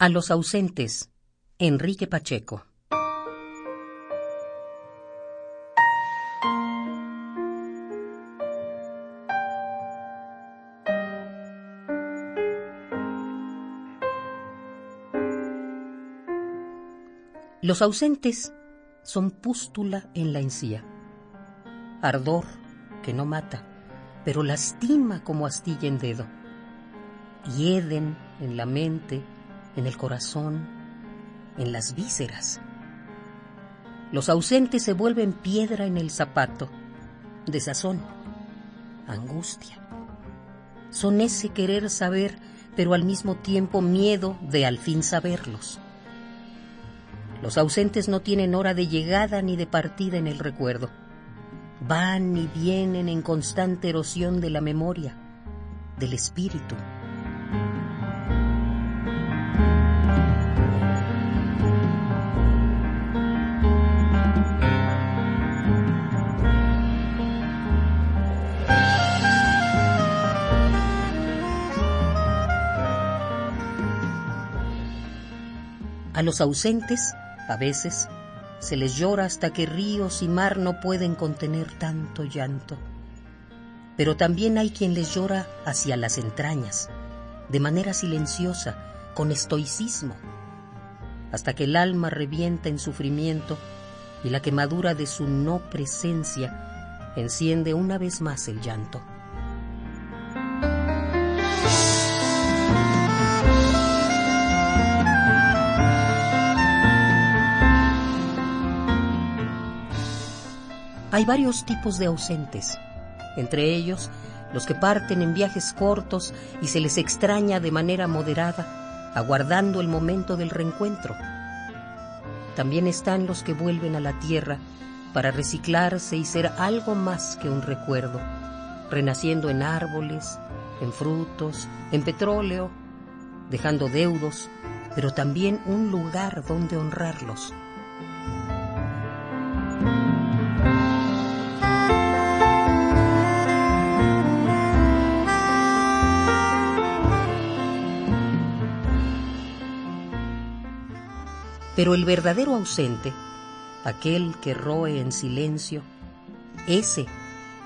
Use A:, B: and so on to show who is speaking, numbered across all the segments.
A: A los ausentes, Enrique Pacheco. Los ausentes son pústula en la encía, ardor que no mata, pero lastima como astilla en dedo, hieden en la mente, en el corazón, en las vísceras. Los ausentes se vuelven piedra en el zapato, desazón, angustia. Son ese querer saber, pero al mismo tiempo miedo de al fin saberlos. Los ausentes no tienen hora de llegada ni de partida en el recuerdo. Van y vienen en constante erosión de la memoria, del espíritu. A los ausentes, a veces, se les llora hasta que ríos y mar no pueden contener tanto llanto. Pero también hay quien les llora hacia las entrañas, de manera silenciosa, con estoicismo, hasta que el alma revienta en sufrimiento y la quemadura de su no presencia enciende una vez más el llanto. Hay varios tipos de ausentes, entre ellos los que parten en viajes cortos y se les extraña de manera moderada, aguardando el momento del reencuentro. También están los que vuelven a la tierra para reciclarse y ser algo más que un recuerdo, renaciendo en árboles, en frutos, en petróleo, dejando deudos, pero también un lugar donde honrarlos. Pero el verdadero ausente, aquel que roe en silencio, ese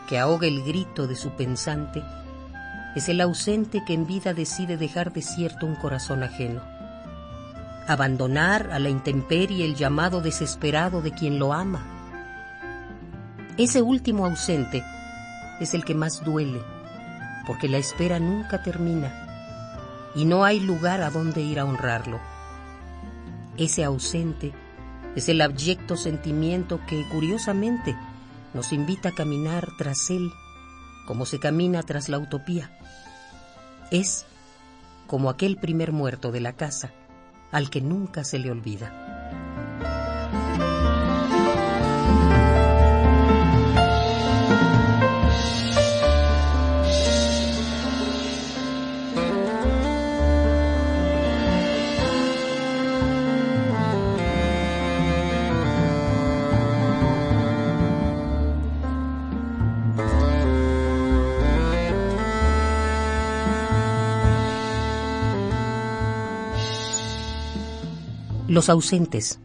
A: que ahoga el grito de su pensante, es el ausente que en vida decide dejar desierto un corazón ajeno, abandonar a la intemperie el llamado desesperado de quien lo ama. Ese último ausente es el que más duele, porque la espera nunca termina y no hay lugar a donde ir a honrarlo ese ausente, es el abyecto sentimiento que, curiosamente, nos invita a caminar tras él como se camina tras la utopía. Es como aquel primer muerto de la casa, al que nunca se le olvida. Los ausentes.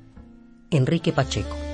A: Enrique Pacheco.